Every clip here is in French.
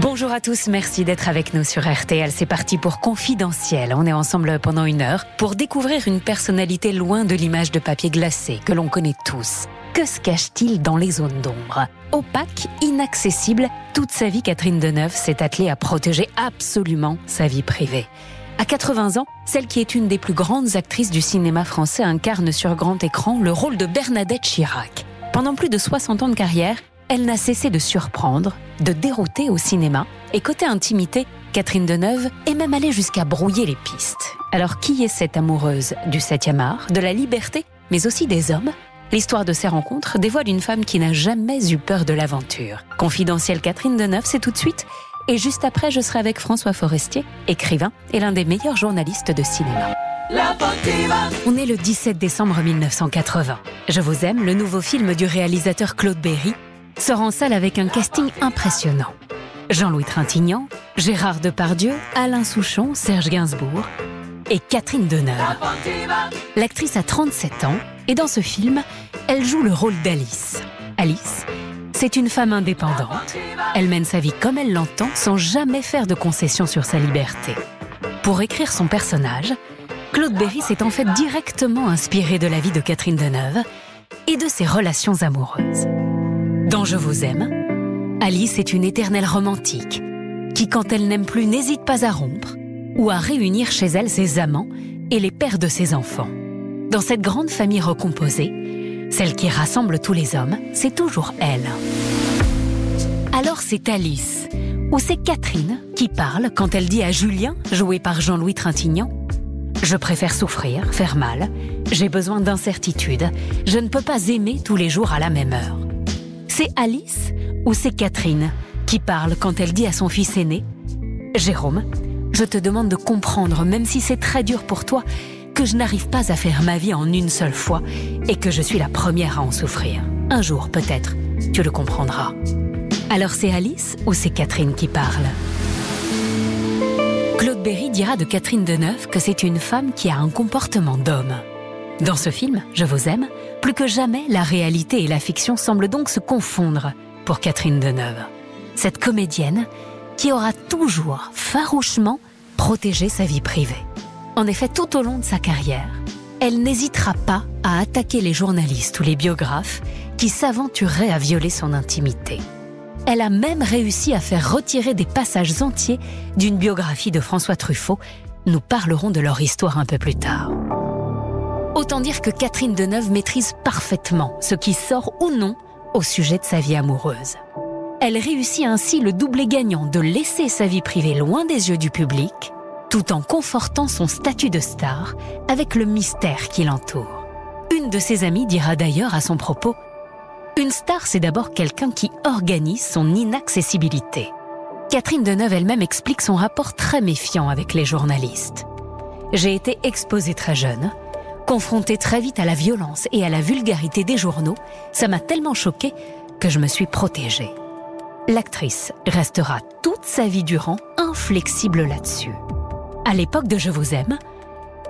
Bonjour à tous, merci d'être avec nous sur RTL. C'est parti pour Confidentiel. On est ensemble pendant une heure pour découvrir une personnalité loin de l'image de papier glacé que l'on connaît tous. Que se cache-t-il dans les zones d'ombre? Opaque, inaccessible, toute sa vie, Catherine Deneuve s'est attelée à protéger absolument sa vie privée. À 80 ans, celle qui est une des plus grandes actrices du cinéma français incarne sur grand écran le rôle de Bernadette Chirac. Pendant plus de 60 ans de carrière, elle n'a cessé de surprendre, de dérouter au cinéma, et côté intimité, Catherine Deneuve est même allée jusqu'à brouiller les pistes. Alors qui est cette amoureuse du 7e art, de la liberté, mais aussi des hommes? L'histoire de ces rencontres dévoile une femme qui n'a jamais eu peur de l'aventure. Confidentielle Catherine Deneuve, c'est tout de suite. Et juste après, je serai avec François Forestier, écrivain et l'un des meilleurs journalistes de cinéma. On est le 17 décembre 1980. Je vous aime, le nouveau film du réalisateur Claude Berry, sort en salle avec un casting impressionnant. Jean-Louis Trintignant, Gérard Depardieu, Alain Souchon, Serge Gainsbourg et Catherine Deneuve. L'actrice a 37 ans et dans ce film, elle joue le rôle d'Alice. Alice, c'est une femme indépendante. Elle mène sa vie comme elle l'entend sans jamais faire de concessions sur sa liberté. Pour écrire son personnage, Claude Berry s'est en fait directement inspiré de la vie de Catherine Deneuve et de ses relations amoureuses. Dans Je vous aime, Alice est une éternelle romantique qui, quand elle n'aime plus, n'hésite pas à rompre ou à réunir chez elle ses amants et les pères de ses enfants. Dans cette grande famille recomposée, celle qui rassemble tous les hommes, c'est toujours elle. Alors c'est Alice, ou c'est Catherine qui parle quand elle dit à Julien, joué par Jean-Louis Trintignant, Je préfère souffrir, faire mal, j'ai besoin d'incertitude, je ne peux pas aimer tous les jours à la même heure. C'est Alice ou c'est Catherine qui parle quand elle dit à son fils aîné Jérôme, je te demande de comprendre, même si c'est très dur pour toi, que je n'arrive pas à faire ma vie en une seule fois et que je suis la première à en souffrir. Un jour, peut-être, tu le comprendras. Alors c'est Alice ou c'est Catherine qui parle? Claude Berry dira de Catherine Deneuve que c'est une femme qui a un comportement d'homme. Dans ce film, Je vous aime, plus que jamais, la réalité et la fiction semblent donc se confondre pour Catherine Deneuve. Cette comédienne qui aura toujours farouchement protégé sa vie privée. En effet, tout au long de sa carrière, elle n'hésitera pas à attaquer les journalistes ou les biographes qui s'aventureraient à violer son intimité. Elle a même réussi à faire retirer des passages entiers d'une biographie de François Truffaut. Nous parlerons de leur histoire un peu plus tard. Autant dire que Catherine Deneuve maîtrise parfaitement ce qui sort ou non au sujet de sa vie amoureuse. Elle réussit ainsi le doublé gagnant de laisser sa vie privée loin des yeux du public, tout en confortant son statut de star avec le mystère qui l'entoure. Une de ses amies dira d'ailleurs à son propos Une star, c'est d'abord quelqu'un qui organise son inaccessibilité. Catherine Deneuve elle-même explique son rapport très méfiant avec les journalistes. J'ai été exposée très jeune, Confrontée très vite à la violence et à la vulgarité des journaux, ça m'a tellement choquée que je me suis protégée. L'actrice restera toute sa vie durant inflexible là-dessus. À l'époque de Je vous aime,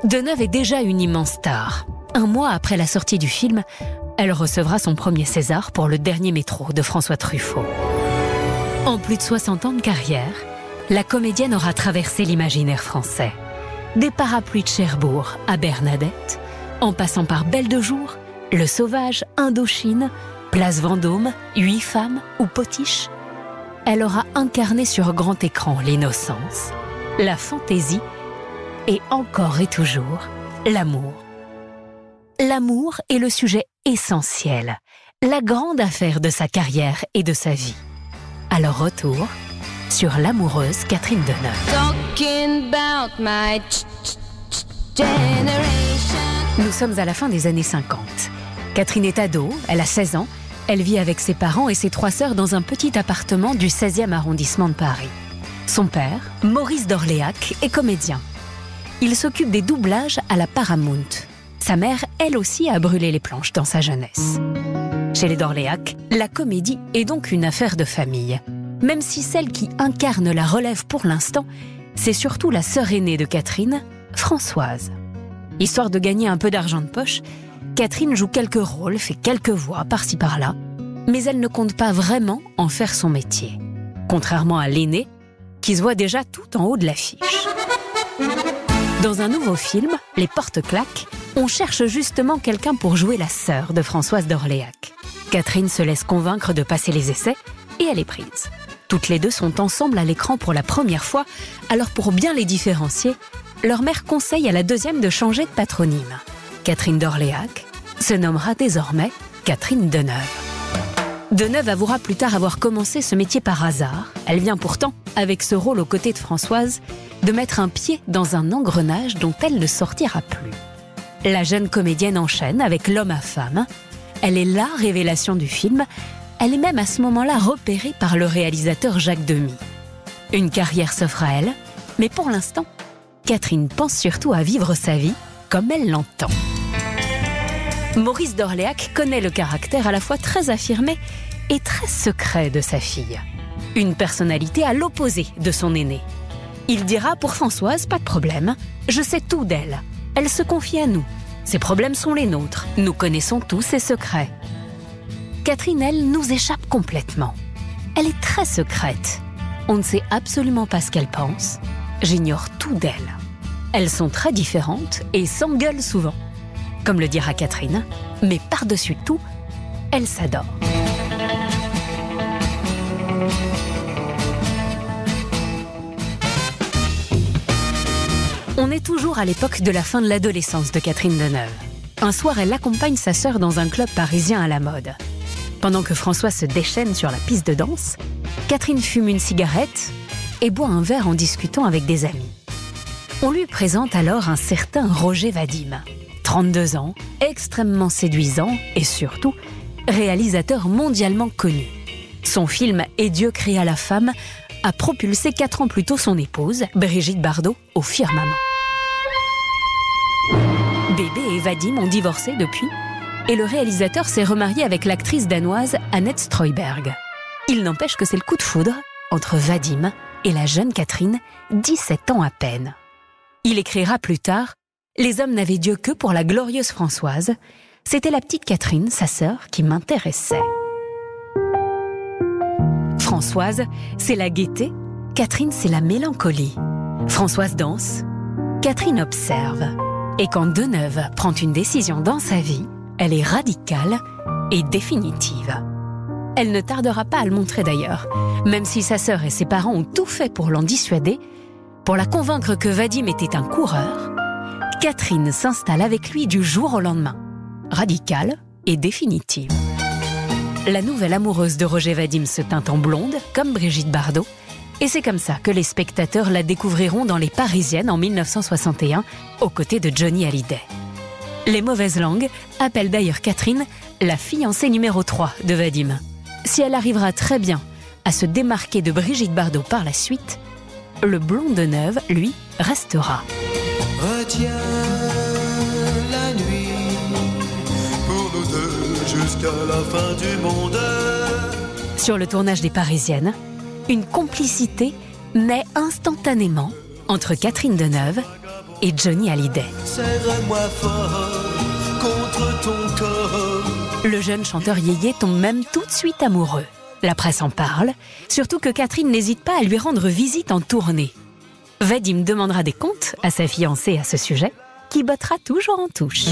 Deneuve est déjà une immense star. Un mois après la sortie du film, elle recevra son premier César pour le dernier métro de François Truffaut. En plus de 60 ans de carrière, la comédienne aura traversé l'imaginaire français. Des parapluies de Cherbourg à Bernadette, en passant par Belle de Jour, Le Sauvage, Indochine, Place Vendôme, Huit femmes ou Potiche, elle aura incarné sur grand écran l'innocence, la fantaisie et encore et toujours l'amour. L'amour est le sujet essentiel, la grande affaire de sa carrière et de sa vie. Alors retour sur l'amoureuse Catherine Deneuve. Nous sommes à la fin des années 50. Catherine est ado, elle a 16 ans, elle vit avec ses parents et ses trois sœurs dans un petit appartement du 16e arrondissement de Paris. Son père, Maurice d'Orléac, est comédien. Il s'occupe des doublages à la Paramount. Sa mère, elle aussi, a brûlé les planches dans sa jeunesse. Chez les d'Orléac, la comédie est donc une affaire de famille. Même si celle qui incarne la relève pour l'instant, c'est surtout la sœur aînée de Catherine, Françoise. Histoire de gagner un peu d'argent de poche, Catherine joue quelques rôles, fait quelques voix par-ci par-là, mais elle ne compte pas vraiment en faire son métier. contrairement à l'aîné, qui se voit déjà tout en haut de l'affiche. Dans un nouveau film, Les Portes claques, on cherche justement quelqu'un pour jouer la sœur de Françoise d'Orléac. Catherine se laisse convaincre de passer les essais et elle est prise. Toutes les deux sont ensemble à l'écran pour la première fois, alors pour bien les différencier, leur mère conseille à la deuxième de changer de patronyme. Catherine d'Orléac se nommera désormais Catherine Deneuve. Deneuve avouera plus tard avoir commencé ce métier par hasard. Elle vient pourtant, avec ce rôle aux côtés de Françoise, de mettre un pied dans un engrenage dont elle ne sortira plus. La jeune comédienne enchaîne avec L'homme à femme. Elle est la révélation du film. Elle est même à ce moment-là repérée par le réalisateur Jacques Demy. Une carrière s'offre à elle, mais pour l'instant, Catherine pense surtout à vivre sa vie comme elle l'entend. Maurice d'Orléac connaît le caractère à la fois très affirmé et très secret de sa fille. Une personnalité à l'opposé de son aîné. Il dira pour Françoise, pas de problème, je sais tout d'elle. Elle se confie à nous. Ses problèmes sont les nôtres. Nous connaissons tous ses secrets. Catherine, elle, nous échappe complètement. Elle est très secrète. On ne sait absolument pas ce qu'elle pense. J'ignore tout d'elle. Elles sont très différentes et s'engueulent souvent comme le dira Catherine, mais par-dessus tout, elle s'adore. On est toujours à l'époque de la fin de l'adolescence de Catherine Deneuve. Un soir, elle accompagne sa sœur dans un club parisien à la mode. Pendant que François se déchaîne sur la piste de danse, Catherine fume une cigarette et boit un verre en discutant avec des amis. On lui présente alors un certain Roger Vadim, 32 ans, extrêmement séduisant et surtout réalisateur mondialement connu. Son film Et Dieu créa la femme a propulsé quatre ans plus tôt son épouse, Brigitte Bardot, au firmament. Bébé et Vadim ont divorcé depuis, et le réalisateur s'est remarié avec l'actrice danoise Annette Streuberg. Il n'empêche que c'est le coup de foudre entre Vadim et la jeune Catherine, 17 ans à peine. Il écrira plus tard les hommes n'avaient Dieu que pour la glorieuse Françoise. C'était la petite Catherine, sa sœur, qui m'intéressait. Françoise, c'est la gaieté, Catherine, c'est la mélancolie. Françoise danse, Catherine observe. Et quand Deneuve prend une décision dans sa vie, elle est radicale et définitive. Elle ne tardera pas à le montrer d'ailleurs, même si sa sœur et ses parents ont tout fait pour l'en dissuader, pour la convaincre que Vadim était un coureur, Catherine s'installe avec lui du jour au lendemain, radicale et définitive. La nouvelle amoureuse de Roger Vadim se teint en blonde, comme Brigitte Bardot, et c'est comme ça que les spectateurs la découvriront dans Les Parisiennes en 1961, aux côtés de Johnny Hallyday. Les mauvaises langues appellent d'ailleurs Catherine la fiancée numéro 3 de Vadim. Si elle arrivera très bien à se démarquer de Brigitte Bardot par la suite, le blond de Neuve, lui, restera. Retiens la nuit pour nous deux jusqu'à la fin du monde. Sur le tournage des Parisiennes, une complicité naît instantanément entre Catherine Deneuve et Johnny Hallyday. contre ton corps. Le jeune chanteur Yéyé tombe même tout de suite amoureux. La presse en parle, surtout que Catherine n'hésite pas à lui rendre visite en tournée. Vadim demandera des comptes à sa fiancée à ce sujet, qui bottera toujours en touche.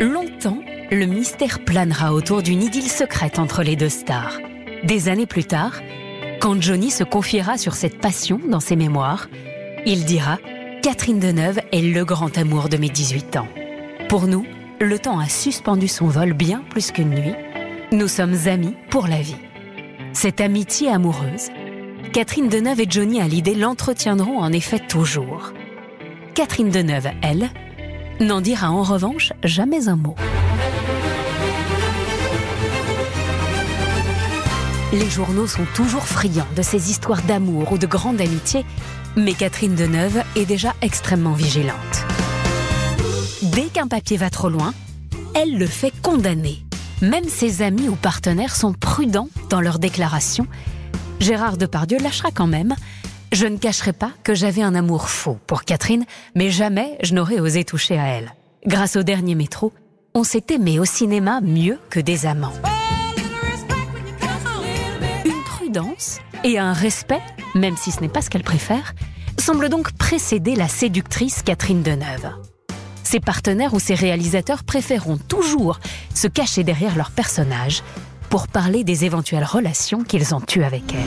Longtemps, le mystère planera autour d'une idylle secrète entre les deux stars. Des années plus tard, quand Johnny se confiera sur cette passion dans ses mémoires, il dira Catherine Deneuve est le grand amour de mes 18 ans. Pour nous, le temps a suspendu son vol bien plus qu'une nuit. Nous sommes amis pour la vie. Cette amitié amoureuse, Catherine Deneuve et Johnny Hallyday l'entretiendront en effet toujours. Catherine Deneuve, elle, n'en dira en revanche jamais un mot. Les journaux sont toujours friands de ces histoires d'amour ou de grande amitié, mais Catherine Deneuve est déjà extrêmement vigilante. Dès qu'un papier va trop loin, elle le fait condamner. Même ses amis ou partenaires sont prudents dans leurs déclarations Gérard Depardieu lâchera quand même. Je ne cacherai pas que j'avais un amour faux pour Catherine, mais jamais je n'aurais osé toucher à elle. Grâce au dernier métro, on s'est aimé au cinéma mieux que des amants. Une prudence et un respect, même si ce n'est pas ce qu'elle préfère, semble donc précéder la séductrice Catherine Deneuve. Ses partenaires ou ses réalisateurs préféreront toujours se cacher derrière leur personnage pour parler des éventuelles relations qu'ils ont eues avec elle.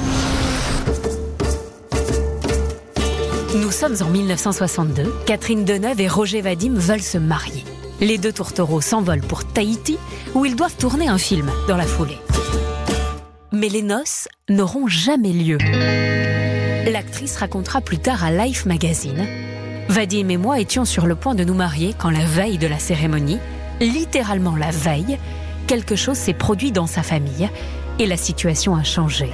Nous sommes en 1962, Catherine Deneuve et Roger Vadim veulent se marier. Les deux tourtereaux s'envolent pour Tahiti, où ils doivent tourner un film dans la foulée. Mais les noces n'auront jamais lieu. L'actrice racontera plus tard à Life Magazine Vadim et moi étions sur le point de nous marier quand la veille de la cérémonie, littéralement la veille, quelque chose s'est produit dans sa famille et la situation a changé.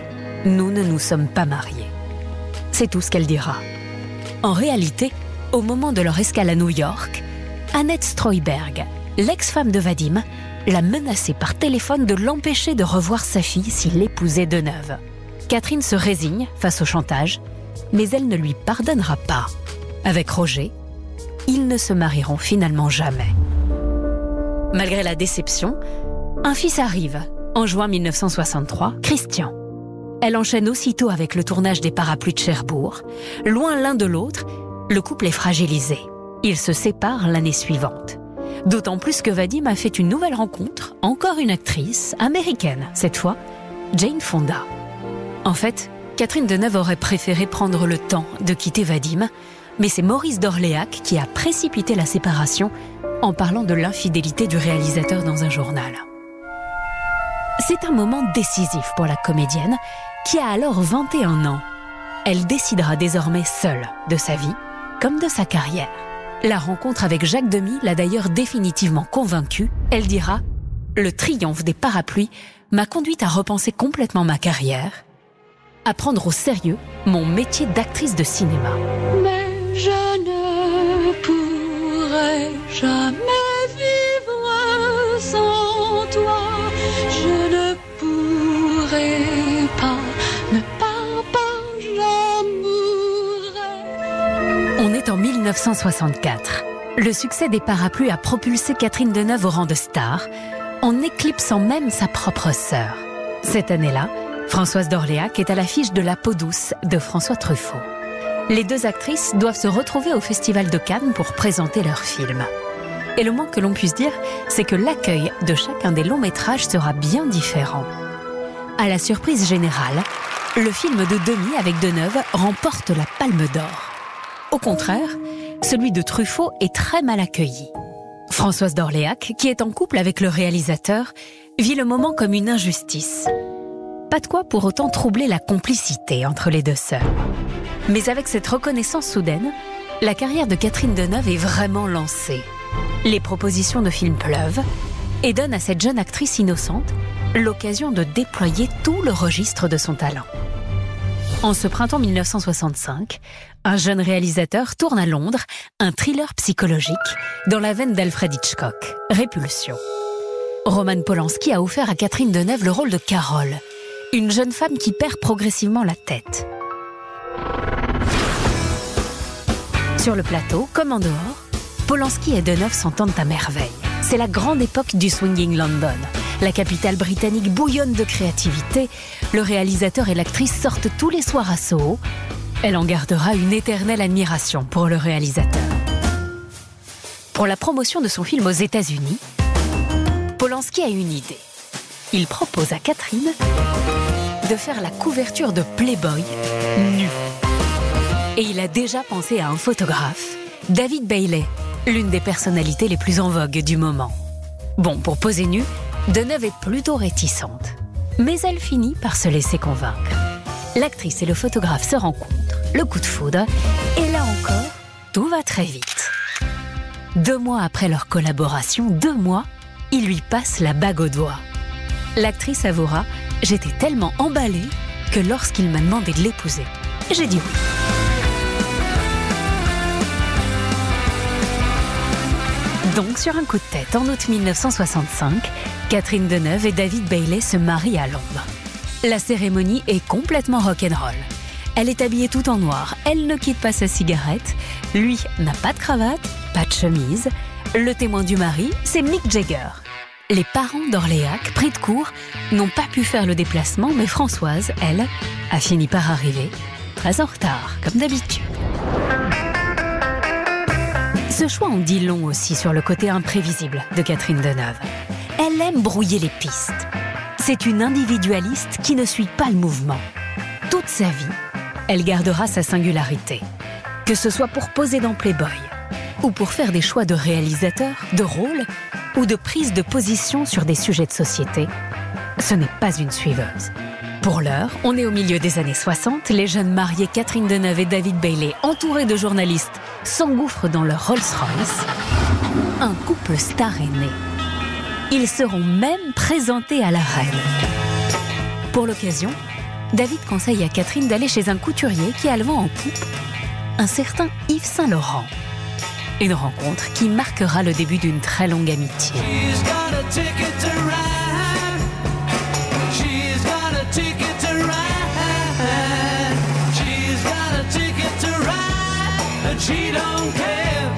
Nous ne nous sommes pas mariés. C'est tout ce qu'elle dira. En réalité, au moment de leur escale à New York, Annette Streuberg, l'ex-femme de Vadim, l'a menacé par téléphone de l'empêcher de revoir sa fille s'il épousait Deneuve. Catherine se résigne face au chantage, mais elle ne lui pardonnera pas. Avec Roger, ils ne se marieront finalement jamais. Malgré la déception, un fils arrive en juin 1963, Christian. Elle enchaîne aussitôt avec le tournage des parapluies de Cherbourg. Loin l'un de l'autre, le couple est fragilisé. Ils se séparent l'année suivante. D'autant plus que Vadim a fait une nouvelle rencontre, encore une actrice, américaine cette fois, Jane Fonda. En fait, Catherine Deneuve aurait préféré prendre le temps de quitter Vadim, mais c'est Maurice d'Orléac qui a précipité la séparation en parlant de l'infidélité du réalisateur dans un journal. C'est un moment décisif pour la comédienne qui a alors 21 ans. Elle décidera désormais seule de sa vie comme de sa carrière. La rencontre avec Jacques Demy l'a d'ailleurs définitivement convaincue. Elle dira Le triomphe des parapluies m'a conduite à repenser complètement ma carrière, à prendre au sérieux mon métier d'actrice de cinéma. Je ne pourrai jamais vivre sans toi. Je ne pourrai pas, ne pars pas, j'en On est en 1964. Le succès des parapluies a propulsé Catherine Deneuve au rang de star, en éclipsant même sa propre sœur. Cette année-là, Françoise d'Orléac est à l'affiche de La peau douce de François Truffaut. Les deux actrices doivent se retrouver au Festival de Cannes pour présenter leur film. Et le moins que l'on puisse dire, c'est que l'accueil de chacun des longs métrages sera bien différent. À la surprise générale, le film de Denis avec Deneuve remporte la Palme d'Or. Au contraire, celui de Truffaut est très mal accueilli. Françoise d'Orléac, qui est en couple avec le réalisateur, vit le moment comme une injustice. Pas de quoi pour autant troubler la complicité entre les deux sœurs. Mais avec cette reconnaissance soudaine, la carrière de Catherine Deneuve est vraiment lancée. Les propositions de films pleuvent et donnent à cette jeune actrice innocente l'occasion de déployer tout le registre de son talent. En ce printemps 1965, un jeune réalisateur tourne à Londres un thriller psychologique dans la veine d'Alfred Hitchcock, Répulsion. Roman Polanski a offert à Catherine Deneuve le rôle de Carole, une jeune femme qui perd progressivement la tête. Sur le plateau, comme en dehors, Polanski et Deneuve s'entendent à merveille. C'est la grande époque du swinging London. La capitale britannique bouillonne de créativité. Le réalisateur et l'actrice sortent tous les soirs à Soho. Elle en gardera une éternelle admiration pour le réalisateur. Pour la promotion de son film aux États-Unis, Polanski a une idée. Il propose à Catherine de faire la couverture de Playboy nu. Et il a déjà pensé à un photographe, David Bailey, l'une des personnalités les plus en vogue du moment. Bon, pour poser nu, Deneuve est plutôt réticente. Mais elle finit par se laisser convaincre. L'actrice et le photographe se rencontrent, le coup de foudre, et là encore, tout va très vite. Deux mois après leur collaboration, deux mois, il lui passe la bague au doigt. L'actrice avouera J'étais tellement emballée que lorsqu'il m'a demandé de l'épouser, j'ai dit oui. Donc, sur un coup de tête, en août 1965, Catherine Deneuve et David Bailey se marient à Londres. La cérémonie est complètement rock'n'roll. Elle est habillée tout en noir, elle ne quitte pas sa cigarette, lui n'a pas de cravate, pas de chemise. Le témoin du mari, c'est Mick Jagger. Les parents d'Orléac, pris de court, n'ont pas pu faire le déplacement, mais Françoise, elle, a fini par arriver, très en retard, comme d'habitude. Ce choix en dit long aussi sur le côté imprévisible de Catherine Deneuve. Elle aime brouiller les pistes. C'est une individualiste qui ne suit pas le mouvement. Toute sa vie, elle gardera sa singularité. Que ce soit pour poser dans Playboy, ou pour faire des choix de réalisateur, de rôle, ou de prise de position sur des sujets de société, ce n'est pas une suiveuse. Pour l'heure, on est au milieu des années 60, les jeunes mariés Catherine Deneuve et David Bailey, entourés de journalistes, s'engouffrent dans leur Rolls-Royce. Un couple star est né. Ils seront même présentés à la reine. Pour l'occasion, David conseille à Catherine d'aller chez un couturier qui a le vent en poupe, un certain Yves Saint-Laurent. Une rencontre qui marquera le début d'une très longue amitié.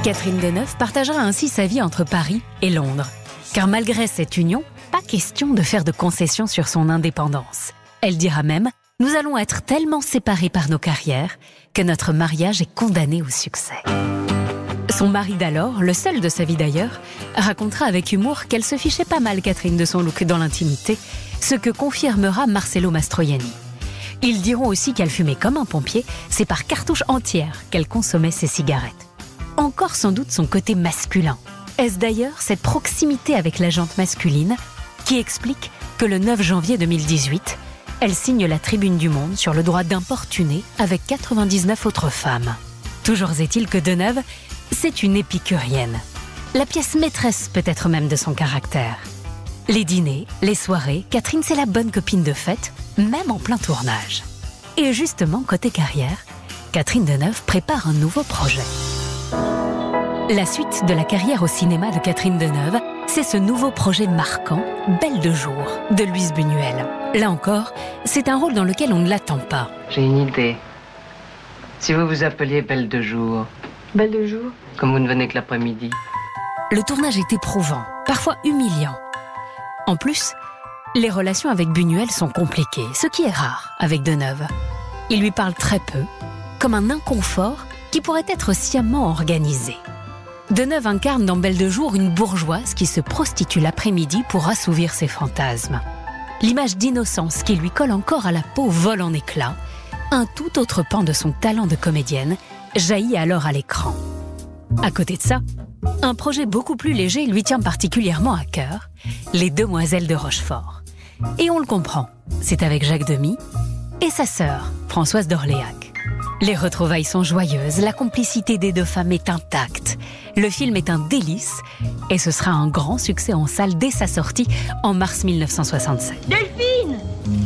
Catherine Deneuve partagera ainsi sa vie entre Paris et Londres. Car malgré cette union, pas question de faire de concessions sur son indépendance. Elle dira même Nous allons être tellement séparés par nos carrières que notre mariage est condamné au succès. Son mari d'alors, le seul de sa vie d'ailleurs, racontera avec humour qu'elle se fichait pas mal Catherine de son look dans l'intimité, ce que confirmera Marcello Mastroianni. Ils diront aussi qu'elle fumait comme un pompier, c'est par cartouche entière qu'elle consommait ses cigarettes. Encore sans doute son côté masculin. Est-ce d'ailleurs cette proximité avec la masculine qui explique que le 9 janvier 2018, elle signe la tribune du Monde sur le droit d'importuner avec 99 autres femmes. Toujours est-il que Deneuve c'est une épicurienne. La pièce maîtresse peut-être même de son caractère. Les dîners, les soirées, Catherine c'est la bonne copine de fête, même en plein tournage. Et justement, côté carrière, Catherine Deneuve prépare un nouveau projet. La suite de la carrière au cinéma de Catherine Deneuve, c'est ce nouveau projet marquant, Belle de jour, de Louise Buñuel. Là encore, c'est un rôle dans lequel on ne l'attend pas. J'ai une idée. Si vous vous appeliez Belle de jour, Belle de jour comme vous ne venez que l'après-midi. Le tournage est éprouvant, parfois humiliant. En plus, les relations avec Buñuel sont compliquées, ce qui est rare avec Deneuve. Il lui parle très peu, comme un inconfort qui pourrait être sciemment organisé. Deneuve incarne dans Belle de Jour une bourgeoise qui se prostitue l'après-midi pour assouvir ses fantasmes. L'image d'innocence qui lui colle encore à la peau vole en éclats. Un tout autre pan de son talent de comédienne jaillit alors à l'écran. À côté de ça, un projet beaucoup plus léger lui tient particulièrement à cœur, Les Demoiselles de Rochefort. Et on le comprend, c'est avec Jacques Demy et sa sœur, Françoise d'Orléac. Les retrouvailles sont joyeuses, la complicité des deux femmes est intacte. Le film est un délice et ce sera un grand succès en salle dès sa sortie en mars 1967. Delphine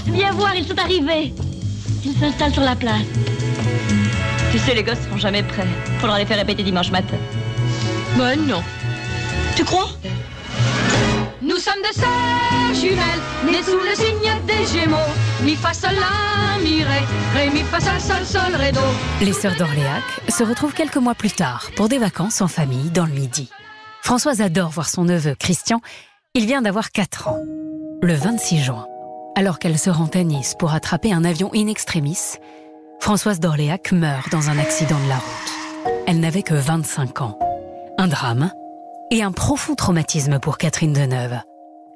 Viens voir, ils sont arrivés. Ils s'installent sur la place. Tu sais, les gosses seront jamais prêts. Faudra les faire répéter dimanche matin. Ben non. Tu crois? Nous sommes de sœurs jumelles, nées sous le signe des Gémeaux. Mi fa sol la mi ré, ré mi fa sol sol sol ré do. Les sœurs d'Orléac se retrouvent quelques mois plus tard pour des vacances en famille dans le Midi. Françoise adore voir son neveu, Christian. Il vient d'avoir 4 ans. Le 26 juin, alors qu'elle se rend à Nice pour attraper un avion in extremis, Françoise d'Orléac meurt dans un accident de la route. Elle n'avait que 25 ans. Un drame et un profond traumatisme pour Catherine Deneuve.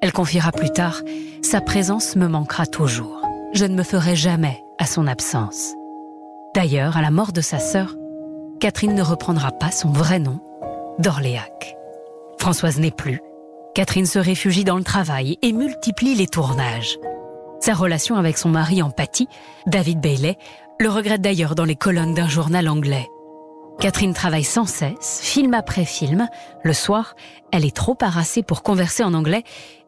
Elle confiera plus tard Sa présence me manquera toujours. Je ne me ferai jamais à son absence. D'ailleurs, à la mort de sa sœur, Catherine ne reprendra pas son vrai nom, d'Orléac. Françoise n'est plus. Catherine se réfugie dans le travail et multiplie les tournages. Sa relation avec son mari en pâtit, David Bailey, le regrette d'ailleurs dans les colonnes d'un journal anglais. Catherine travaille sans cesse, film après film. Le soir, elle est trop harassée pour converser en anglais,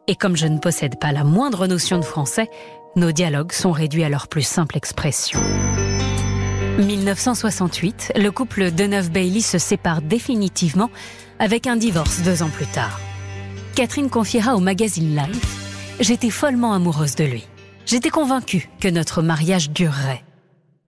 et comme je ne possède pas la moindre notion de français, nos dialogues sont réduits à leur plus simple expression. 1968, le couple Deneuve-Bailey se sépare définitivement avec un divorce deux ans plus tard. Catherine confiera au magazine Life J'étais follement amoureuse de lui. J'étais convaincue que notre mariage durerait.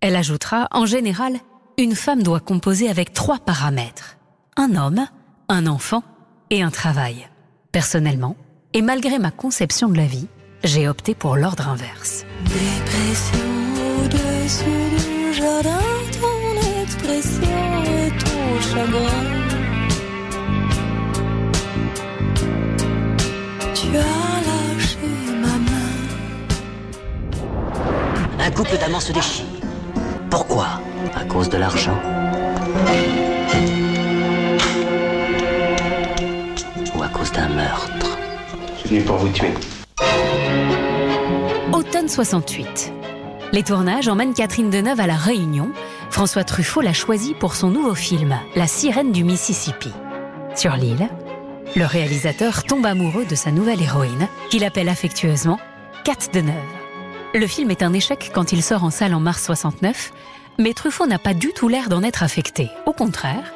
Elle ajoutera En général, une femme doit composer avec trois paramètres. Un homme, un enfant et un travail. Personnellement, Et malgré ma conception de la vie, j'ai opté pour l'ordre inverse. Dépression au-dessus du jardin, ton expression et ton chagrin. Tu as lâché ma main. Un couple d'amants se déchire. Pourquoi? À cause de l'argent Ou à cause d'un meurtre Je suis venu pour vous tuer. Automne 68. Les tournages emmènent Catherine Deneuve à La Réunion. François Truffaut l'a choisie pour son nouveau film, La sirène du Mississippi. Sur l'île, le réalisateur tombe amoureux de sa nouvelle héroïne, qu'il appelle affectueusement Cat Deneuve. Le film est un échec quand il sort en salle en mars 69, mais Truffaut n'a pas du tout l'air d'en être affecté. Au contraire,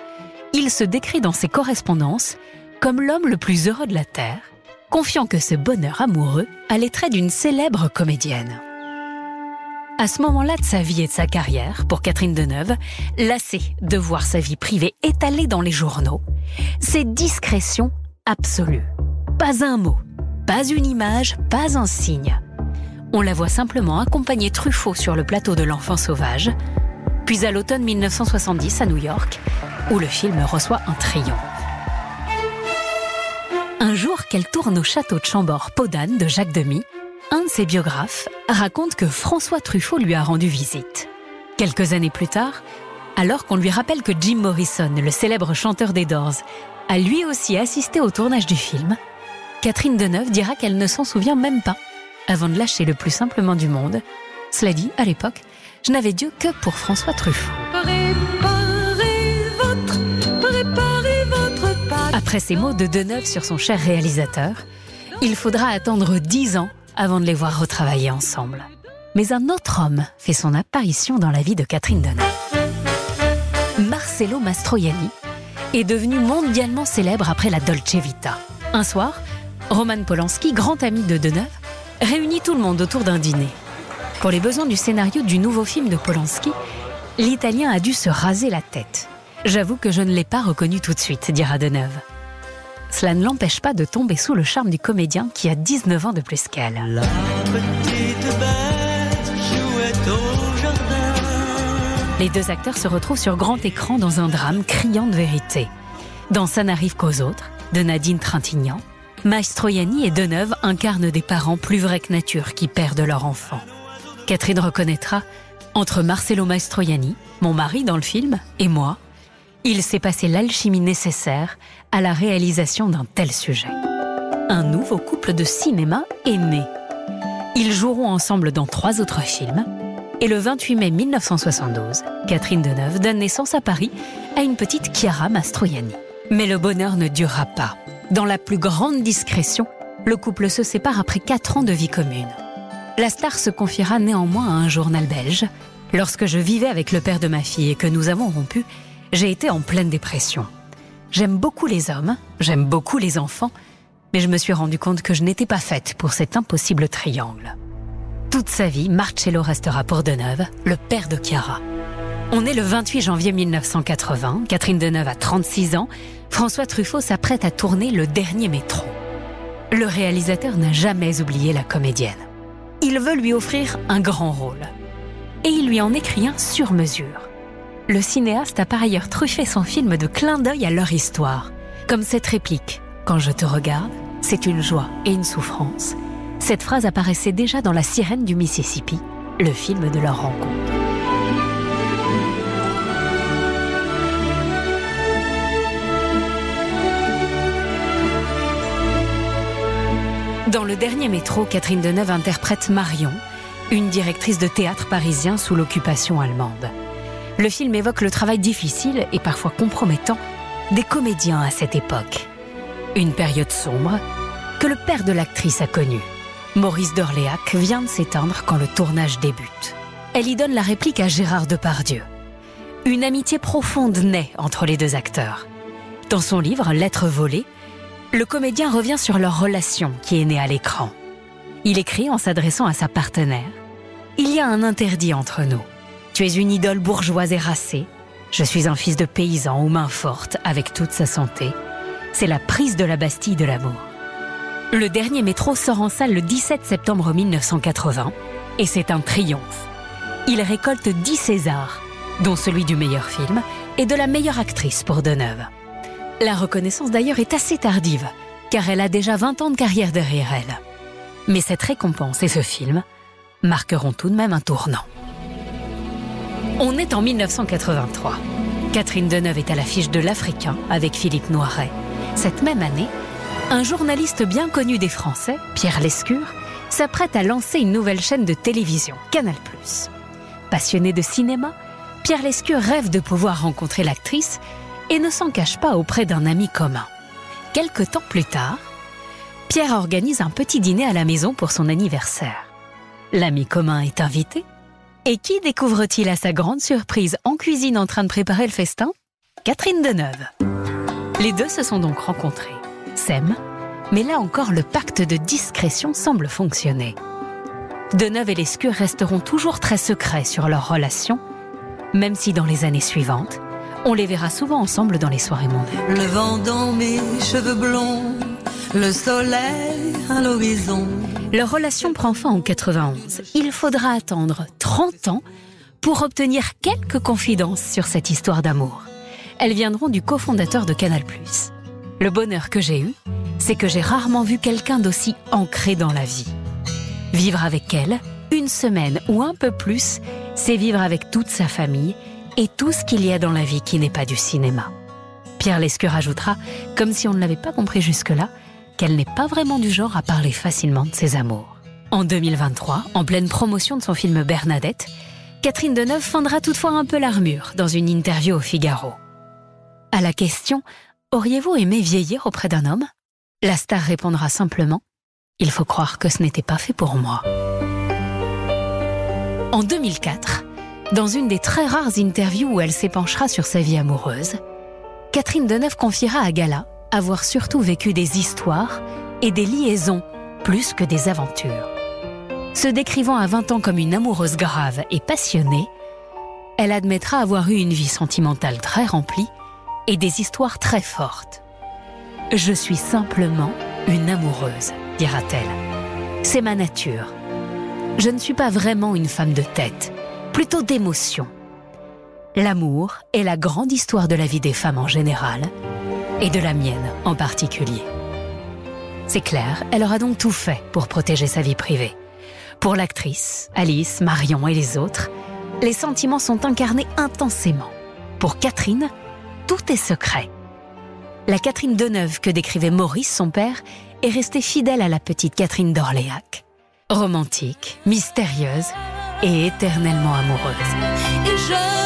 il se décrit dans ses correspondances comme l'homme le plus heureux de la Terre, confiant que ce bonheur amoureux a les traits d'une célèbre comédienne. À ce moment-là de sa vie et de sa carrière, pour Catherine Deneuve, lassée de voir sa vie privée étalée dans les journaux, c'est discrétion absolue. Pas un mot, pas une image, pas un signe. On la voit simplement accompagner Truffaut sur le plateau de l'enfant sauvage, puis à l'automne 1970 à New York, où le film reçoit un triomphe. Un jour qu'elle tourne au château de Chambord Podane de Jacques Demy, un de ses biographes raconte que François Truffaut lui a rendu visite. Quelques années plus tard, alors qu'on lui rappelle que Jim Morrison, le célèbre chanteur des Doors, a lui aussi assisté au tournage du film, Catherine Deneuve dira qu'elle ne s'en souvient même pas, avant de lâcher le plus simplement du monde. Cela dit, à l'époque, je n'avais Dieu que pour François Truffaut. Préparez votre, préparez votre pâte. Après ces mots de Deneuve sur son cher réalisateur, il faudra attendre dix ans avant de les voir retravailler ensemble. Mais un autre homme fait son apparition dans la vie de Catherine Deneuve. Marcello Mastroianni est devenu mondialement célèbre après la Dolce Vita. Un soir, Roman Polanski, grand ami de Deneuve, réunit tout le monde autour d'un dîner. Pour les besoins du scénario du nouveau film de Polanski, l'Italien a dû se raser la tête. J'avoue que je ne l'ai pas reconnu tout de suite, dira Deneuve. Cela ne l'empêche pas de tomber sous le charme du comédien qui a 19 ans de plus qu'elle. La petite bête jouait au jardin. Les deux acteurs se retrouvent sur grand écran dans un drame criant de vérité. Dans Ça n'arrive qu'aux autres, de Nadine Trintignant, Mastroianni et Deneuve incarnent des parents plus vrais que nature qui perdent leur enfant. Catherine reconnaîtra, entre Marcello Mastroianni, mon mari dans le film, et moi, il s'est passé l'alchimie nécessaire à la réalisation d'un tel sujet. Un nouveau couple de cinéma est né. Ils joueront ensemble dans trois autres films. Et le 28 mai 1972, Catherine Deneuve donne naissance à Paris à une petite Chiara Mastroianni. Mais le bonheur ne durera pas. Dans la plus grande discrétion, le couple se sépare après quatre ans de vie commune. La star se confiera néanmoins à un journal belge. Lorsque je vivais avec le père de ma fille et que nous avons rompu, j'ai été en pleine dépression. J'aime beaucoup les hommes, j'aime beaucoup les enfants, mais je me suis rendu compte que je n'étais pas faite pour cet impossible triangle. Toute sa vie, Marcello restera pour Deneuve, le père de Chiara. On est le 28 janvier 1980, Catherine Deneuve a 36 ans, François Truffaut s'apprête à tourner Le Dernier Métro. Le réalisateur n'a jamais oublié la comédienne. Il veut lui offrir un grand rôle. Et il lui en écrit un sur mesure. Le cinéaste a par ailleurs truffé son film de clin d'œil à leur histoire, comme cette réplique Quand je te regarde, c'est une joie et une souffrance. Cette phrase apparaissait déjà dans La sirène du Mississippi, le film de leur rencontre. Dans le dernier métro, Catherine Deneuve interprète Marion, une directrice de théâtre parisien sous l'occupation allemande. Le film évoque le travail difficile et parfois compromettant des comédiens à cette époque. Une période sombre que le père de l'actrice a connue. Maurice d'Orléac vient de s'éteindre quand le tournage débute. Elle y donne la réplique à Gérard Depardieu. Une amitié profonde naît entre les deux acteurs. Dans son livre Lettres volées, le comédien revient sur leur relation qui est née à l'écran. Il écrit en s'adressant à sa partenaire Il y a un interdit entre nous. Tu es une idole bourgeoise et racée. Je suis un fils de paysan aux mains fortes avec toute sa santé. C'est la prise de la Bastille de l'amour. Le dernier métro sort en salle le 17 septembre 1980 et c'est un triomphe. Il récolte 10 Césars, dont celui du meilleur film et de la meilleure actrice pour Deneuve. La reconnaissance d'ailleurs est assez tardive, car elle a déjà 20 ans de carrière derrière elle. Mais cette récompense et ce film marqueront tout de même un tournant. On est en 1983. Catherine Deneuve est à l'affiche de L'Africain avec Philippe Noiret. Cette même année, un journaliste bien connu des Français, Pierre Lescure, s'apprête à lancer une nouvelle chaîne de télévision, Canal+. Passionné de cinéma, Pierre Lescure rêve de pouvoir rencontrer l'actrice et ne s'en cache pas auprès d'un ami commun. Quelque temps plus tard, Pierre organise un petit dîner à la maison pour son anniversaire. L'ami commun est invité. Et qui découvre-t-il à sa grande surprise en cuisine en train de préparer le festin? Catherine Deneuve. Les deux se sont donc rencontrés s'aiment, mais là encore le pacte de discrétion semble fonctionner. Deneuve et Lescure resteront toujours très secrets sur leur relation, même si dans les années suivantes, on les verra souvent ensemble dans les soirées mondaines. Le vent dans mes cheveux blonds, le soleil à l'horizon. Leur relation prend fin en 91. Il faudra attendre 30 ans pour obtenir quelques confidences sur cette histoire d'amour. Elles viendront du cofondateur de Canal+. Le bonheur que j'ai eu, c'est que j'ai rarement vu quelqu'un d'aussi ancré dans la vie. Vivre avec elle, une semaine ou un peu plus, c'est vivre avec toute sa famille et tout ce qu'il y a dans la vie qui n'est pas du cinéma. Pierre Lescure ajoutera, comme si on ne l'avait pas compris jusque-là, qu'elle n'est pas vraiment du genre à parler facilement de ses amours. En 2023, en pleine promotion de son film Bernadette, Catherine Deneuve fendra toutefois un peu l'armure dans une interview au Figaro. À la question Auriez-vous aimé vieillir auprès d'un homme? La star répondra simplement Il faut croire que ce n'était pas fait pour moi. En 2004, dans une des très rares interviews où elle s'épanchera sur sa vie amoureuse, Catherine Deneuve confiera à Gala avoir surtout vécu des histoires et des liaisons plus que des aventures. Se décrivant à 20 ans comme une amoureuse grave et passionnée, elle admettra avoir eu une vie sentimentale très remplie et des histoires très fortes. Je suis simplement une amoureuse, dira-t-elle. C'est ma nature. Je ne suis pas vraiment une femme de tête, plutôt d'émotion. L'amour est la grande histoire de la vie des femmes en général et de la mienne en particulier. C'est clair, elle aura donc tout fait pour protéger sa vie privée. Pour l'actrice, Alice, Marion et les autres, les sentiments sont incarnés intensément. Pour Catherine, tout est secret. La Catherine Deneuve que décrivait Maurice, son père, est restée fidèle à la petite Catherine d'Orléac. Romantique, mystérieuse et éternellement amoureuse.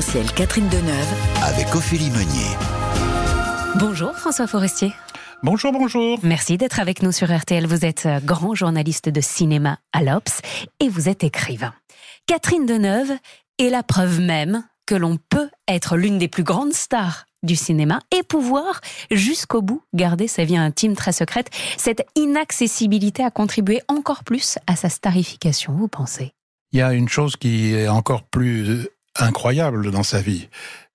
Catherine Deneuve avec Ophélie Meunier. Bonjour François Forestier. Bonjour, bonjour. Merci d'être avec nous sur RTL. Vous êtes euh, grand journaliste de cinéma à l'Obs et vous êtes écrivain. Catherine Deneuve est la preuve même que l'on peut être l'une des plus grandes stars du cinéma et pouvoir jusqu'au bout garder sa vie intime très secrète. Cette inaccessibilité a contribué encore plus à sa starification, vous pensez? Il y a une chose qui est encore plus euh, incroyable dans sa vie.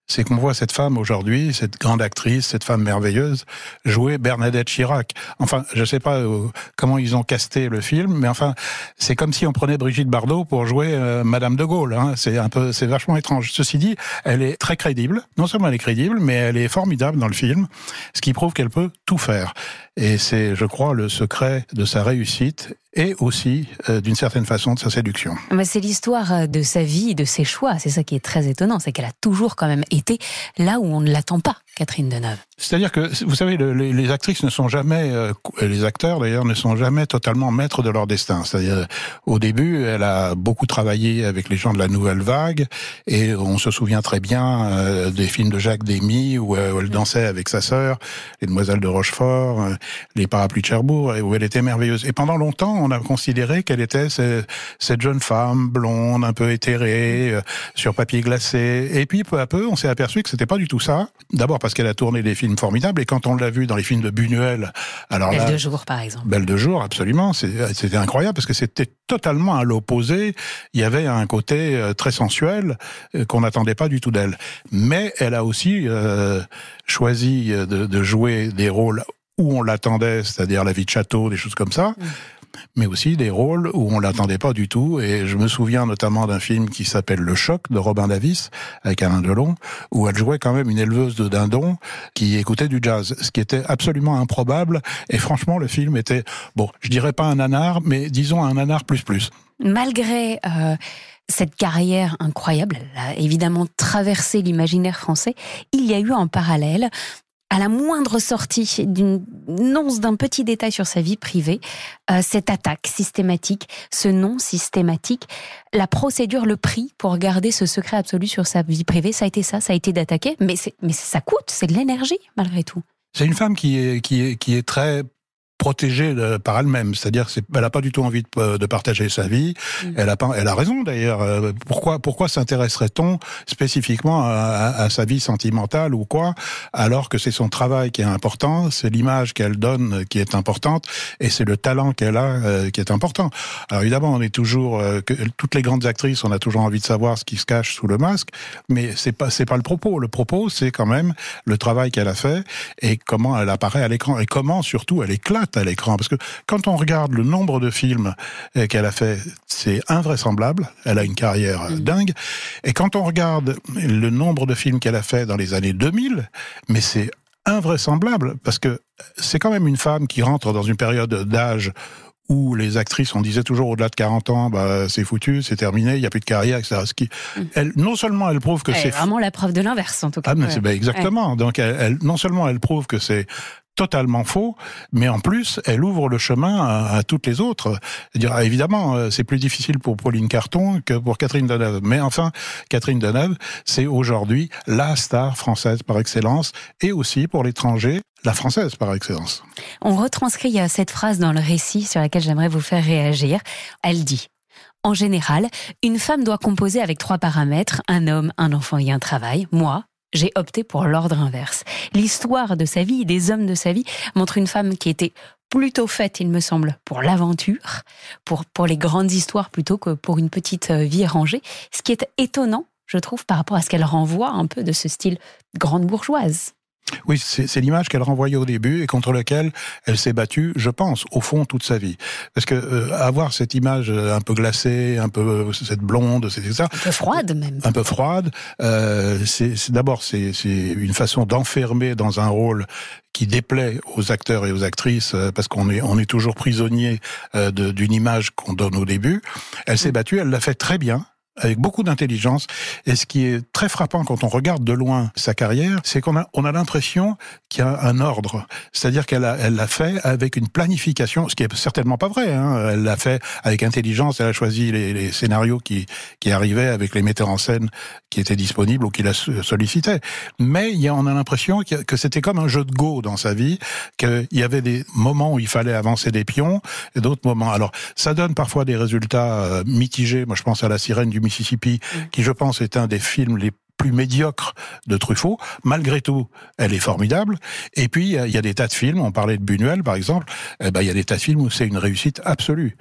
C'est qu'on voit cette femme aujourd'hui, cette grande actrice, cette femme merveilleuse, jouer Bernadette Chirac. Enfin, je sais pas euh, comment ils ont casté le film, mais enfin, c'est comme si on prenait Brigitte Bardot pour jouer euh, Madame de Gaulle. Hein. C'est un peu, c'est vachement étrange. Ceci dit, elle est très crédible. Non seulement elle est crédible, mais elle est formidable dans le film, ce qui prouve qu'elle peut tout faire. Et c'est, je crois, le secret de sa réussite et aussi, euh, d'une certaine façon, de sa séduction. Mais C'est l'histoire de sa vie, de ses choix. C'est ça qui est très étonnant, c'est qu'elle a toujours quand même là où on ne l'attend pas. Catherine Deneuve. C'est-à-dire que, vous savez, le- les, actrices ne sont jamais, euh, les acteurs d'ailleurs, ne sont jamais totalement maîtres de leur destin. C'est-à-dire, au début, elle a beaucoup travaillé avec les gens de la Nouvelle Vague, et on se souvient très bien euh, des films de Jacques Demy où, euh, où elle dansait avec sa sœur, les Demoiselles de Rochefort, euh, les Parapluies de Cherbourg, et où elle était merveilleuse. Et pendant longtemps, on a considéré qu'elle était ce- cette jeune femme blonde, un peu éthérée, sur papier glacé. Et puis, peu à peu, on s'est aperçu que c'était pas du tout ça. D'abord parce qu'elle a tourné des films formidables, et quand on l'a vu dans les films de Buñuel, alors Belle là, de jour, par exemple. Belle de jour, absolument. C'est- C'était incroyable parce que c'était totalement à l'opposé. Il y avait un côté euh, très sensuel euh, qu'on n'attendait pas du tout d'elle. Mais elle a aussi euh, choisi euh, de, de jouer des rôles où on l'attendait, c'est-à-dire la vie de château, des choses comme ça. Mais aussi des rôles où on l'attendait pas du tout. Et je me souviens notamment d'un film qui s'appelle Le Choc de Robin Davis avec Alain Delon, où elle jouait quand même une éleveuse de dindons qui écoutait du jazz, ce qui était absolument improbable. Et franchement, le film était, bon, je dirais pas un nanar, mais disons un nanar plus plus. Malgré euh, cette carrière incroyable, elle a évidemment traversé l'imaginaire français, il y a eu en parallèle, à la moindre sortie d'une d'un petit détail sur sa vie privée, euh, cette attaque systématique, ce non systématique, la procédure, le prix pour garder ce secret absolu sur sa vie privée, ça a été ça, ça a été d'attaquer, mais, mais ça coûte, c'est de l'énergie malgré tout. C'est une femme qui est, qui est, qui est très protégée de- par elle-même, c'est-à-dire c'est- elle n'a pas du tout envie de, de partager sa vie. Mm. Elle a pas, elle a raison d'ailleurs. Euh, Pourquoi pourquoi s'intéresserait-on spécifiquement à, à- à sa vie sentimentale ou quoi, alors que c'est son travail qui est important, c'est l'image qu'elle donne qui est importante et c'est le talent qu'elle a euh, qui est important. Alors évidemment, on est toujours euh, que, toutes les grandes actrices, on a toujours envie de savoir ce qui se cache sous le masque, mais c'est pas c'est pas le propos. Le propos, c'est quand même le travail qu'elle a fait et comment elle apparaît à l'écran et comment surtout elle éclate à l'écran. Parce que quand on regarde le nombre de films euh, qu'elle a fait, c'est invraisemblable. Elle a une carrière euh, dingue. Et quand on regarde le nombre de films qu'elle a fait dans les années 2000, mais c'est invraisemblable parce que c'est quand même une femme qui rentre dans une période d'âge où les actrices, on disait toujours au-delà de 40 ans, bah, c'est foutu, c'est terminé, il n'y a plus de carrière, etc. Ce qui, elle, non seulement elle prouve que Elle est c'est vraiment la preuve de l'inverse en tout cas. ah, mais Ouais. c'est ben, exactement. Donc, elle, elle- non seulement elle prouve que c'est totalement faux, mais en plus, elle ouvre le chemin à, toutes les autres. Évidemment, euh, c'est plus difficile pour Pauline Carton que pour Catherine Deneuve. Mais enfin, Catherine Deneuve, c'est aujourd'hui la star française par excellence, et aussi pour l'étranger, la française par excellence. On retranscrit euh, cette phrase dans le récit sur laquelle j'aimerais vous faire réagir. Elle dit En général, une femme doit composer avec trois paramètres un homme, un enfant et un travail. Moi, j'ai opté pour l'ordre inverse. L'histoire de sa vie, des hommes de sa vie, montre une femme qui était plutôt faite, il me semble, pour l'aventure, pour, pour les grandes histoires plutôt que pour une petite euh, vie rangée. Ce qui est étonnant, je trouve, par rapport à ce qu'elle renvoie un peu de ce style grande bourgeoise. Oui, c'est l'image qu'elle renvoyait au début et contre laquelle elle s'est battue, je pense, au fond toute sa vie. Parce que euh, avoir cette image euh, un peu glacée, un peu euh, cette blonde, c'est ça, Un peu froide même. un peu froide. Euh, c'est d'abord c'est une façon d'enfermer dans un rôle qui déplaît aux acteurs et aux actrices euh, parce qu'on est on est toujours prisonnier euh, d'une image qu'on donne au début. Elle s'est battue, elle l'a fait très bien avec beaucoup d'intelligence. Et ce qui est très frappant quand on regarde de loin sa carrière, c'est qu'on a, on a l'impression qu'il y a un ordre. C'est-à-dire qu'elle a, elle l'a fait avec une planification, ce qui est certainement pas vrai. Hein. Elle l'a fait avec intelligence. Elle a choisi les, scénarios qui, qui arrivaient avec les metteurs en scène qui étaient disponibles ou qui la sollicitaient. Mais on a l'impression que c'était comme un jeu de go dans sa vie, qu'il y avait des moments où il fallait avancer des pions et d'autres moments. Alors, ça donne parfois des résultats euh, mitigés. Moi, je pense à La Sirène du Mississippi, qui, je pense, est un des films les plus médiocres de Truffaut. Malgré tout, elle est formidable. Et puis, il y a- il y, a des tas de films, on parlait de Buñuel, par exemple, eh ben, il y a des tas de films où c'est une réussite absolue.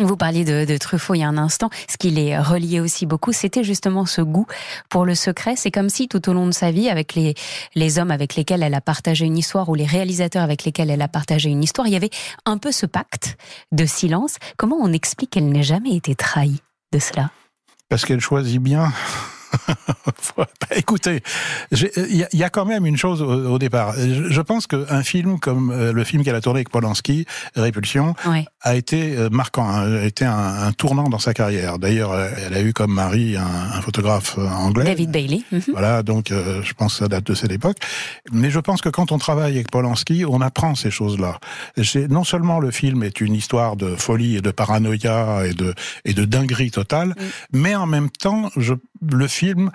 Vous parliez de, de Truffaut il y a un instant. Ce qui les reliait aussi beaucoup, c'était justement ce goût pour le secret. C'est comme si tout au long de sa vie, avec les, les hommes avec lesquels elle a partagé une histoire ou les réalisateurs avec lesquels elle a partagé une histoire, il y avait un peu ce pacte de silence. Comment on explique qu'elle n'ait jamais été trahie de cela? Parce qu'elle choisit bien Bah, écoutez, j'ai- il y, a- il y a quand même une chose au, au départ. Je, je pense qu'un film comme euh, le film qu'elle a tourné avec Polanski, Répulsion, Ouais. a été euh, marquant, hein, a été un, un tournant dans sa carrière. D'ailleurs, euh, elle a eu comme mari un, un photographe euh, anglais. David Bailey. Mhm. Voilà, donc euh, je pense que ça date de cette époque. Mais je pense que quand on travaille avec Polanski, on apprend ces choses-là. Non seulement le film est une histoire de folie et de paranoïa et de, et de dinguerie totale, mais en même temps, je, le film,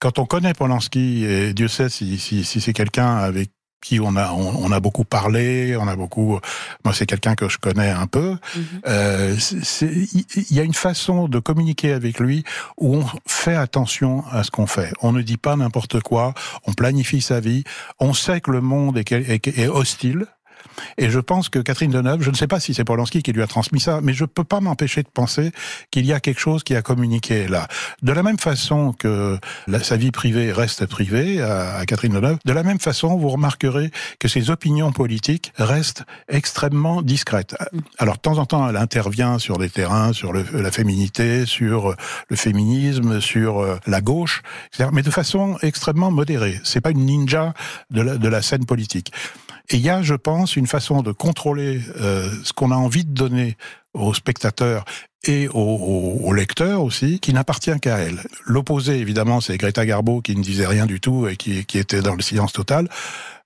quand on connaît Polanski, et Dieu sait si, si, si c'est quelqu'un avec qui on a on, on a beaucoup parlé, on a beaucoup. Moi, c'est quelqu'un que je connais un peu. Euh, c'est- c'est- Il y a une façon de communiquer avec lui où on fait attention à ce qu'on fait. On ne dit pas n'importe quoi. On planifie sa vie. On sait que le monde est, est, est hostile. Et je pense que Catherine Deneuve, je ne sais pas si c'est Polanski qui lui a transmis ça, mais je peux pas m'empêcher de penser qu'il y a quelque chose qui a communiqué là. De la même façon que sa vie privée reste privée à, à Catherine Deneuve, de la même façon, vous remarquerez que ses opinions politiques restent extrêmement discrètes. Alors, de temps en temps, elle intervient sur des terrains, sur la féminité, sur le féminisme, sur euh, la gauche, mais de façon extrêmement modérée. C'est pas une ninja de la scène politique. Et il y a, je pense, une façon de contrôler euh, ce qu'on a envie de donner aux spectateurs et aux, aux- aux lecteurs aussi, qui n'appartient qu'à elle. L'opposé, évidemment, c'est Greta Garbo qui ne disait rien du tout et qui, qui était dans le silence total.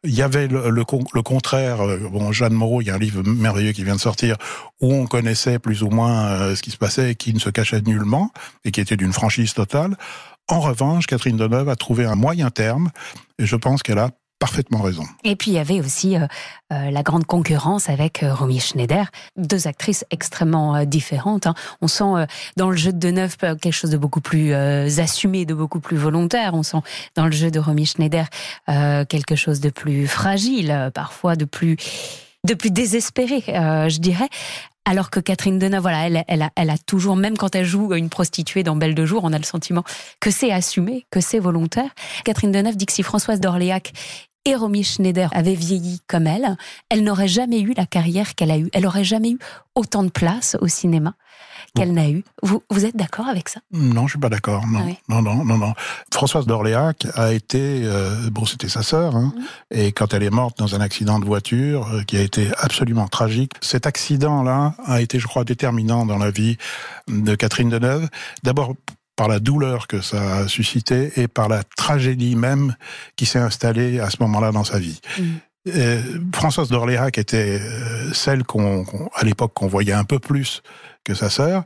Il y avait le, le le contraire. euh, Bon, Jeanne Moreau, il y a un livre merveilleux qui vient de sortir où on connaissait plus ou moins euh, ce qui se passait et qui ne se cachait nullement et qui était d'une franchise totale. En revanche, Catherine Deneuve a trouvé un moyen terme et je pense qu'elle a parfaitement raison. Et puis il y avait aussi euh, euh, la grande concurrence avec euh, Romy Schneider, deux actrices extrêmement différentes. hein. On sent dans le jeu de euh, quelque chose de beaucoup plus assumé, de beaucoup plus volontaire. On sent dans le jeu de Romy Schneider quelque chose de plus fragile, parfois de plus de plus désespéré, je dirais. Alors que Catherine Deneuve, voilà, elle, elle, a, elle a toujours, même quand elle joue une prostituée dans Belle de jour, on a le sentiment que c'est assumé, que c'est volontaire. Catherine Deneuve dit que si Françoise d'Orléac et Romy Schneider avait vieilli comme elle, elle n'aurait jamais eu la carrière qu'elle a eue. Elle aurait jamais eu autant de place au cinéma qu'elle n'a eu. Vous, vous êtes d'accord avec ça? Non, je suis pas d'accord. Non, Ah oui. non, non, non, non. Françoise d'Orléac a été, euh, bon, c'était sa sœur, hein, Mhm. et quand elle est morte dans un accident de voiture euh, qui a été absolument tragique, cet accident-là a été, je crois, déterminant dans la vie de Catherine Deneuve. D'abord par la douleur que ça a suscité et par la tragédie même qui s'est installée à ce moment-là dans sa vie. Euh, Françoise d'Orléac était euh, celle qu'on, à l'époque qu'on voyait un peu plus que sa sœur.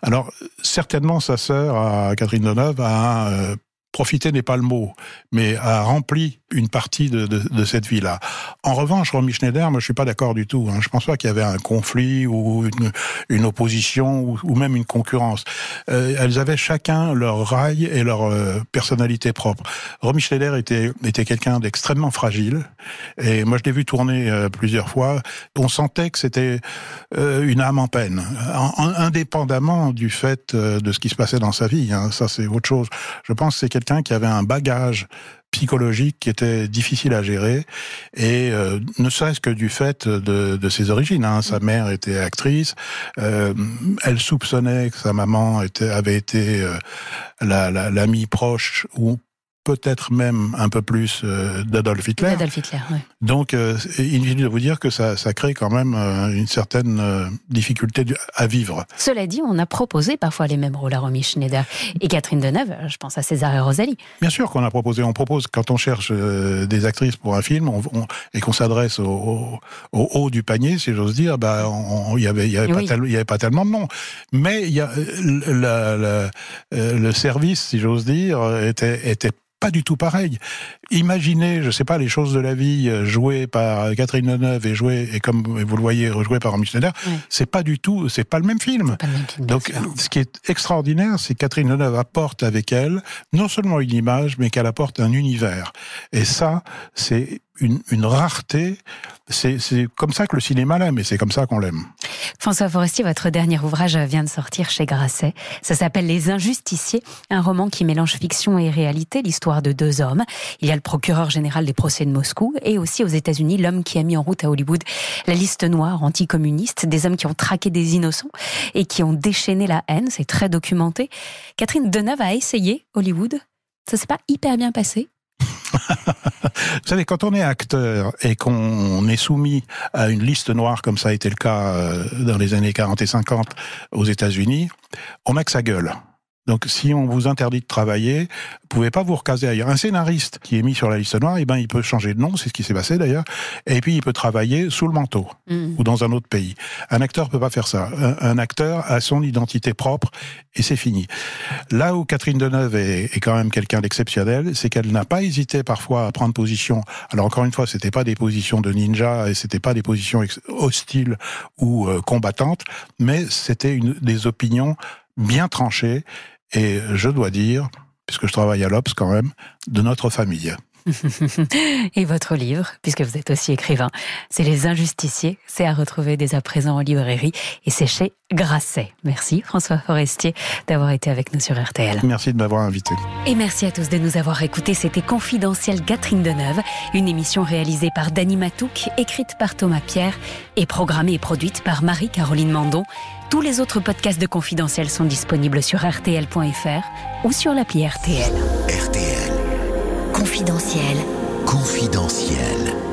Alors certainement sa sœur, Catherine Deneuve, a euh, profité n'est pas le mot, mais a rempli une partie de, de, de cette vie-là. En revanche, Romy Schneider, moi je suis pas d'accord du tout. Hein. Je pense pas qu'il y avait un conflit ou une, une opposition ou, ou même une concurrence. Euh, elles avaient chacun leur rail et leur euh, personnalité propre. Romy Schneider était, était quelqu'un d'extrêmement fragile. Et moi, je l'ai vu tourner euh, plusieurs fois. On sentait que c'était euh, une âme en peine, en- en- indépendamment du fait euh, de ce qui se passait dans sa vie. hein. Ça, c'est autre chose. Je pense que c'est quelqu'un qui avait un bagage psychologique qui était difficile à gérer et euh, ne serait-ce que du fait de, de ses origines. hein. Sa mère était actrice, euh, elle soupçonnait que sa maman était, avait été euh, la- la- l'amie proche ou peut-être même un peu plus euh, d'Adolf Hitler. Adolf Hitler, ouais. Donc, euh, inutile de vous dire que ça, ça crée quand même euh, une certaine euh, difficulté du- à vivre. Cela dit, on a proposé parfois les mêmes rôles à Romy Schneider et Catherine Deneuve. euh, Je pense à César et Rosalie. Bien sûr qu'on a proposé, on propose quand on cherche des actrices pour un film on, on- et qu'on s'adresse au, au- au haut du panier, si j'ose dire, bah, il y avait, il y avait, Oui. pas tel- il y avait pas tellement de noms. Mais il y a, la- la- le service, si j'ose dire, était, était pas du tout pareil. Imaginez, je sais pas, les choses de la vie euh, jouées par Catherine Deneuve et jouées, et comme vous le voyez, jouées par Romy Schneider, Ouais. c'est pas du tout, c'est pas le même film. Pas le même film, bien Donc, ce qui est extraordinaire, c'est que Catherine Deneuve apporte avec elle non seulement une image, mais qu'elle apporte un univers. Et ça, c'est une, une rareté. C'est comme ça que le cinéma l'aime, et c'est comme ça qu'on l'aime. François Forestier, votre dernier ouvrage vient de sortir chez Grasset. Ça s'appelle Les Injusticiés, un roman qui mélange fiction et réalité, l'histoire de deux hommes. Il y a le procureur général des procès de Moscou et aussi aux États-Unis l'homme qui a mis en route à Hollywood la liste noire anticommuniste, des hommes qui ont traqué des innocents et qui ont déchaîné la haine. C'est très documenté. Catherine Deneuve a essayé Hollywood. Ça s'est pas hyper bien passé. Vous savez, quand on est acteur et qu'on est soumis à une liste noire, comme ça a été le cas euh, dans les années 40 et 50 aux États-Unis, on n'a que sa gueule. Donc, si on vous interdit de travailler, vous pouvez pas vous recaser ailleurs. Un scénariste qui est mis sur la liste noire, eh ben, il peut changer de nom, c'est ce qui s'est passé d'ailleurs, et puis il peut travailler sous le manteau Mm. ou dans un autre pays. Un acteur peut pas faire ça. Un, un acteur a son identité propre et c'est fini. Là où Catherine Deneuve est, est quand même quelqu'un d'exceptionnel, c'est qu'elle n'a pas hésité parfois à prendre position. Alors encore une fois, c'était pas des positions de ninja et c'était pas des positions hostiles ou euh, combattantes, mais c'était des opinions bien tranchées et je dois dire, puisque je travaille à l'Obs quand même, de notre famille. Et votre livre, puisque vous êtes aussi écrivain, c'est Les Injusticiés. C'est à retrouver dès à présent en librairie et c'est chez Grasset. Merci François Forestier d'avoir été avec nous sur RTL. Merci de m'avoir invité. Et merci à tous de nous avoir écoutés. C'était Confidentiel Catherine Deneuve, une émission réalisée par Dany Matouk, écrite par Thomas Pierre et programmée et produite par Marie-Caroline Mandon. Tous les autres podcasts de Confidentiel sont disponibles sur rtl.fr ou sur l'appli RTL. RTL, Confidentiel. confidentiel.